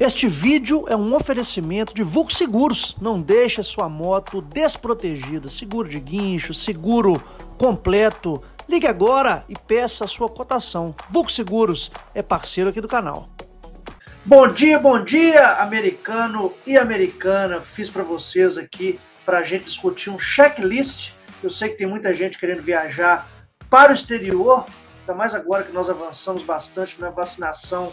Este vídeo é um oferecimento de Vulco Seguros. Não deixe sua moto desprotegida. Seguro de guincho, seguro completo. Ligue agora e peça a sua cotação. Vulco Seguros é parceiro aqui do canal. Bom dia, bom dia, americano e americana. Fiz para vocês aqui para a gente discutir um checklist. Eu sei que tem muita gente querendo viajar para o exterior, ainda mais agora que nós avançamos bastante na vacinação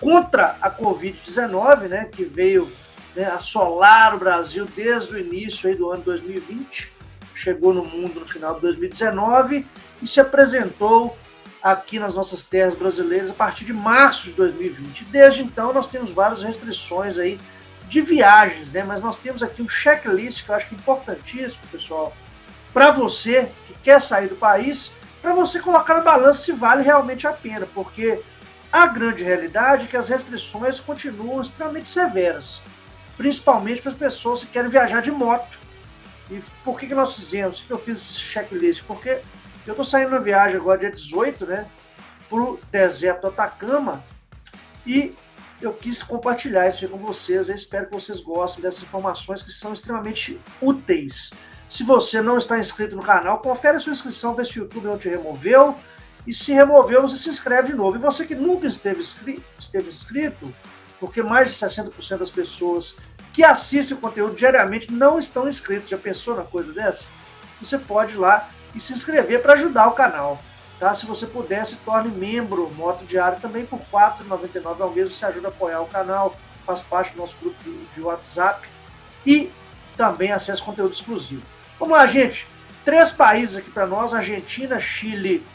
contra a Covid-19, né, que veio né, assolar o Brasil desde o início aí do ano 2020, chegou no mundo no final de 2019 e se apresentou aqui nas nossas terras brasileiras a partir de março de 2020. Desde então nós temos várias restrições aí de viagens, né? Mas nós temos aqui um checklist que eu acho é importantíssimo, pessoal, para você que quer sair do país, para você colocar na balança se vale realmente a pena, porque a grande realidade é que as restrições continuam extremamente severas, principalmente para as pessoas que querem viajar de moto. E por que, que nós fizemos? Por que eu fiz esse checklist? Porque eu estou saindo na viagem agora, dia 18, né, para o deserto Atacama, e eu quis compartilhar isso com vocês. Eu espero que vocês gostem dessas informações que são extremamente úteis. Se você não está inscrito no canal, confere a sua inscrição, vê se o YouTube não te removeu e se removeu, você se inscreve de novo. E você que nunca esteve, esteve inscrito, porque mais de 60% das pessoas que assistem o conteúdo diariamente não estão inscritos. Já pensou na coisa dessa? Você pode ir lá e se inscrever para ajudar o canal. Tá? Se você puder, se torne membro Moto Diário também por R$ 4,99 ao mês. Você ajuda a apoiar o canal, faz parte do nosso grupo de WhatsApp e também acessa conteúdo exclusivo. Vamos lá, gente. Três países aqui para nós: Argentina, Chile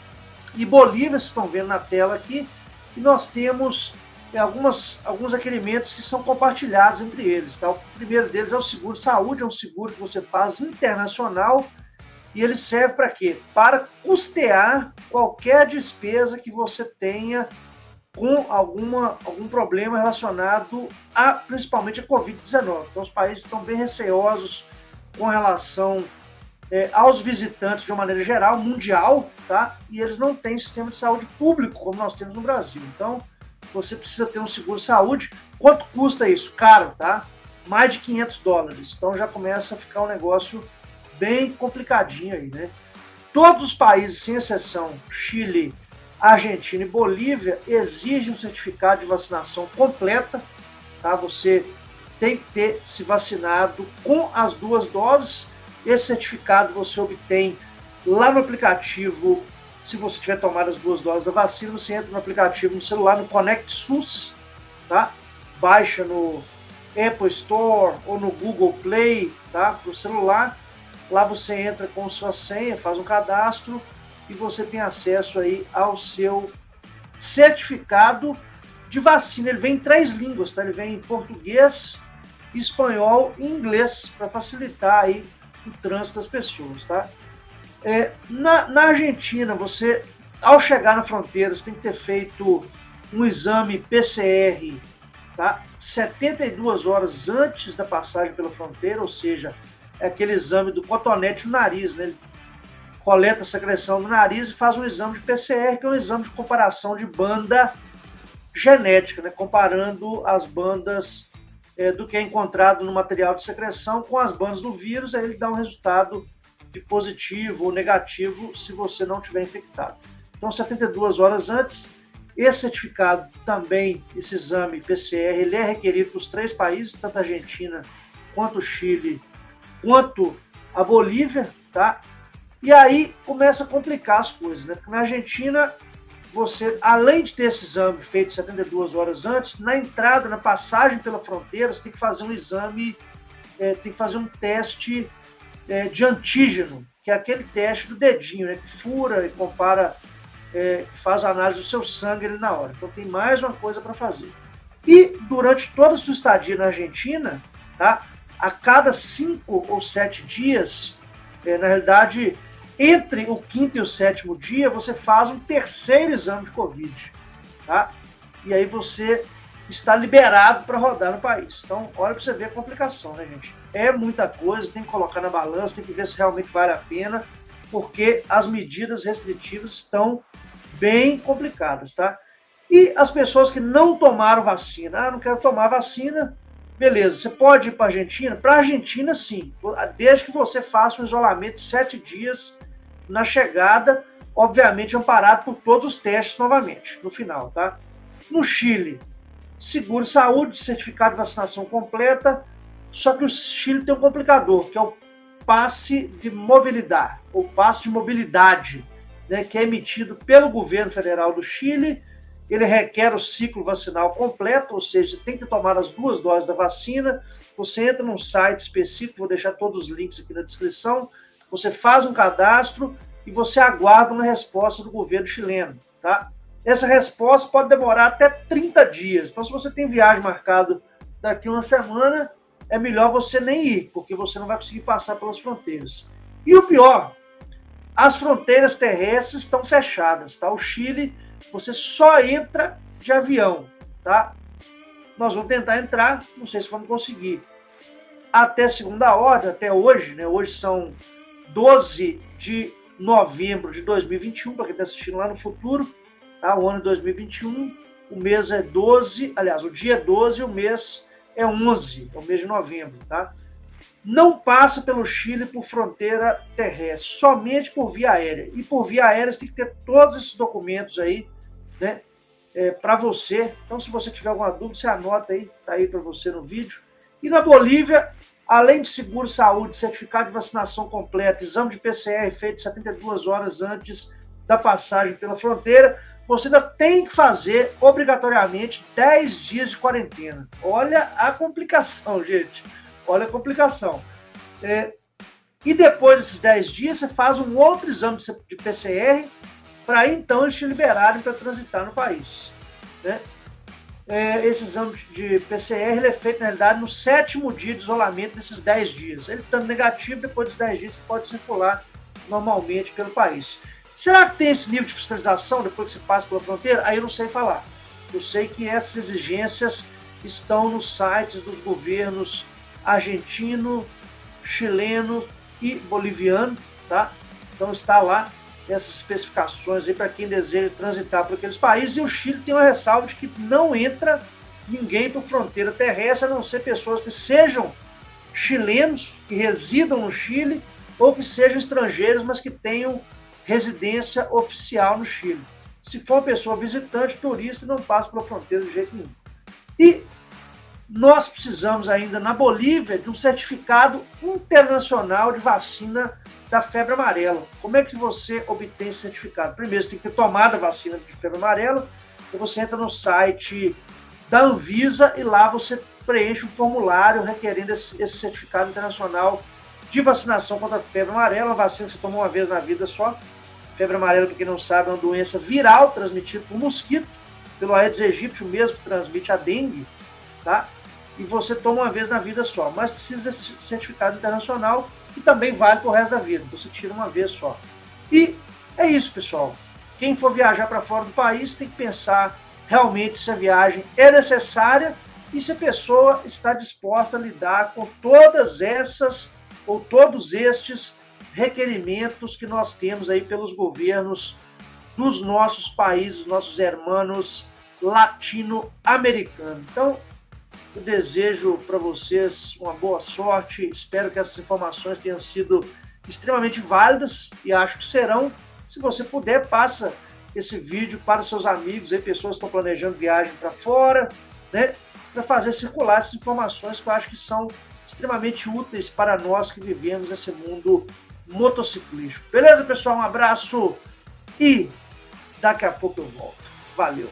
e Bolívia, vocês estão vendo na tela aqui, e nós temos é, algumas, alguns requerimentos que são compartilhados entre eles. Tá? O primeiro deles é o seguro saúde, é um seguro que você faz internacional e ele serve para quê? Para custear qualquer despesa que você tenha com alguma, algum problema relacionado a principalmente a Covid-19. Então os países estão bem receosos com relação é, aos visitantes de uma maneira geral, mundial, tá? E eles não têm sistema de saúde público como nós temos no Brasil. Então, você precisa ter um seguro saúde. Quanto custa isso? Caro, tá? Mais de 500 dólares. Então já começa a ficar um negócio bem complicadinho aí, né? Todos os países, sem exceção, Chile, Argentina e Bolívia, exigem um certificado de vacinação completa, tá? Você tem que ter se vacinado com as duas doses esse certificado você obtém lá no aplicativo. Se você tiver tomado as duas doses da vacina, você entra no aplicativo no celular, no Connect SUS, tá? Baixa no Apple Store ou no Google Play, tá? Para o celular. Lá você entra com sua senha, faz um cadastro e você tem acesso aí ao seu certificado de vacina. Ele vem em três línguas, tá? Ele vem em português, espanhol e inglês para facilitar aí o trânsito das pessoas, tá? É, na, na Argentina, você, ao chegar na fronteira, você tem que ter feito um exame PCR, tá? 72 horas antes da passagem pela fronteira, ou seja, é aquele exame do cotonete no nariz, né? Ele coleta a secreção do nariz e faz um exame de PCR, que é um exame de comparação de banda genética, né? comparando as bandas é, do que é encontrado no material de secreção com as bandas do vírus, aí ele dá um resultado de positivo ou negativo se você não tiver infectado. Então, 72 horas antes, esse certificado também, esse exame PCR, ele é requerido para os três países, tanto a Argentina quanto o Chile, quanto a Bolívia, tá? E aí começa a complicar as coisas, né? Porque na Argentina você, além de ter esse exame feito 72 horas antes, na entrada, na passagem pela fronteira, você tem que fazer um exame, é, tem que fazer um teste é, de antígeno, que é aquele teste do dedinho, né, que fura e compara, é, faz a análise do seu sangue ali na hora. Então tem mais uma coisa para fazer. E durante toda a sua estadia na Argentina, tá, a cada cinco ou sete dias, é, na realidade, entre o quinto e o sétimo dia, você faz um terceiro exame de Covid. Tá? E aí você está liberado para rodar no país. Então, olha para você ver a complicação, né, gente? É muita coisa, tem que colocar na balança, tem que ver se realmente vale a pena, porque as medidas restritivas estão bem complicadas, tá? E as pessoas que não tomaram vacina, ah, não quero tomar vacina, beleza, você pode ir para a Argentina? Para a Argentina, sim, desde que você faça um isolamento de sete dias na chegada, obviamente amparado por todos os testes novamente, no final, tá? No Chile, seguro saúde, certificado de vacinação completa, só que o Chile tem um complicador, que é o passe de mobilidade, ou passe de mobilidade, né, que é emitido pelo governo federal do Chile. Ele requer o ciclo vacinal completo, ou seja, tem que tomar as duas doses da vacina. Você entra num site específico, vou deixar todos os links aqui na descrição. Você faz um cadastro e você aguarda uma resposta do governo chileno, tá? Essa resposta pode demorar até 30 dias. Então, se você tem viagem marcada daqui uma semana, é melhor você nem ir, porque você não vai conseguir passar pelas fronteiras. E o pior, as fronteiras terrestres estão fechadas, tá? O Chile, você só entra de avião, tá? Nós vamos tentar entrar, não sei se vamos conseguir. Até segunda ordem, até hoje, né? Hoje são 12 de novembro de 2021, para quem está assistindo lá no futuro, tá? O ano de 2021, o mês é 12, aliás, o dia é 12 e o mês é 11, é o mês de novembro, tá? Não passa pelo Chile por fronteira terrestre, somente por via aérea. E por via aérea você tem que ter todos esses documentos aí, né? É, para você. Então, se você tiver alguma dúvida, você anota aí, tá aí para você no vídeo. E na Bolívia, além de seguro saúde, certificado de vacinação completa, exame de PCR feito 72 horas antes da passagem pela fronteira, você ainda tem que fazer obrigatoriamente 10 dias de quarentena. Olha a complicação, gente. Olha a complicação. É, e depois desses 10 dias, você faz um outro exame de PCR para então eles te liberarem para transitar no país. Né? É, esse exame de PCR é feito, na realidade, no sétimo dia de isolamento desses 10 dias. Ele estando negativo, depois dos 10 dias, você pode circular normalmente pelo país. Será que tem esse nível de fiscalização depois que você passa pela fronteira? Aí eu não sei falar. Eu sei que essas exigências estão nos sites dos governos argentino, chileno e boliviano, tá? Então está lá essas especificações aí para quem deseja transitar por aqueles países. E o Chile tem uma ressalva de que não entra ninguém por fronteira terrestre, a não ser pessoas que sejam chilenos, que residam no Chile, ou que sejam estrangeiros, mas que tenham residência oficial no Chile. Se for uma pessoa visitante, turista, não passa pela fronteira de jeito nenhum. E nós precisamos ainda na Bolívia de um certificado internacional de vacina da febre amarela. Como é que você obtém esse certificado? Primeiro, você tem que ter tomado a vacina de febre amarela, e você entra no site da Anvisa e lá você preenche um formulário requerendo esse, esse certificado internacional de vacinação contra a febre amarela, uma vacina que você toma uma vez na vida só. Febre amarela, para quem não sabe, é uma doença viral transmitida por mosquito, pelo Aedes aegypti, o mesmo que transmite a dengue, tá? E você toma uma vez na vida só, mas precisa desse certificado internacional que também vale para o resto da vida, você tira uma vez só. E é isso, pessoal. Quem for viajar para fora do país tem que pensar realmente se a viagem é necessária e se a pessoa está disposta a lidar com todas essas ou todos estes requerimentos que nós temos aí pelos governos dos nossos países, nossos hermanos latino-americanos. Então, eu desejo para vocês uma boa sorte. Espero que essas informações tenham sido extremamente válidas e acho que serão. Se você puder, passa esse vídeo para seus amigos, aí, pessoas que estão planejando viagem para fora, né? Para fazer circular essas informações que eu acho que são extremamente úteis para nós que vivemos nesse mundo motociclístico. Beleza, pessoal? Um abraço e daqui a pouco eu volto. Valeu!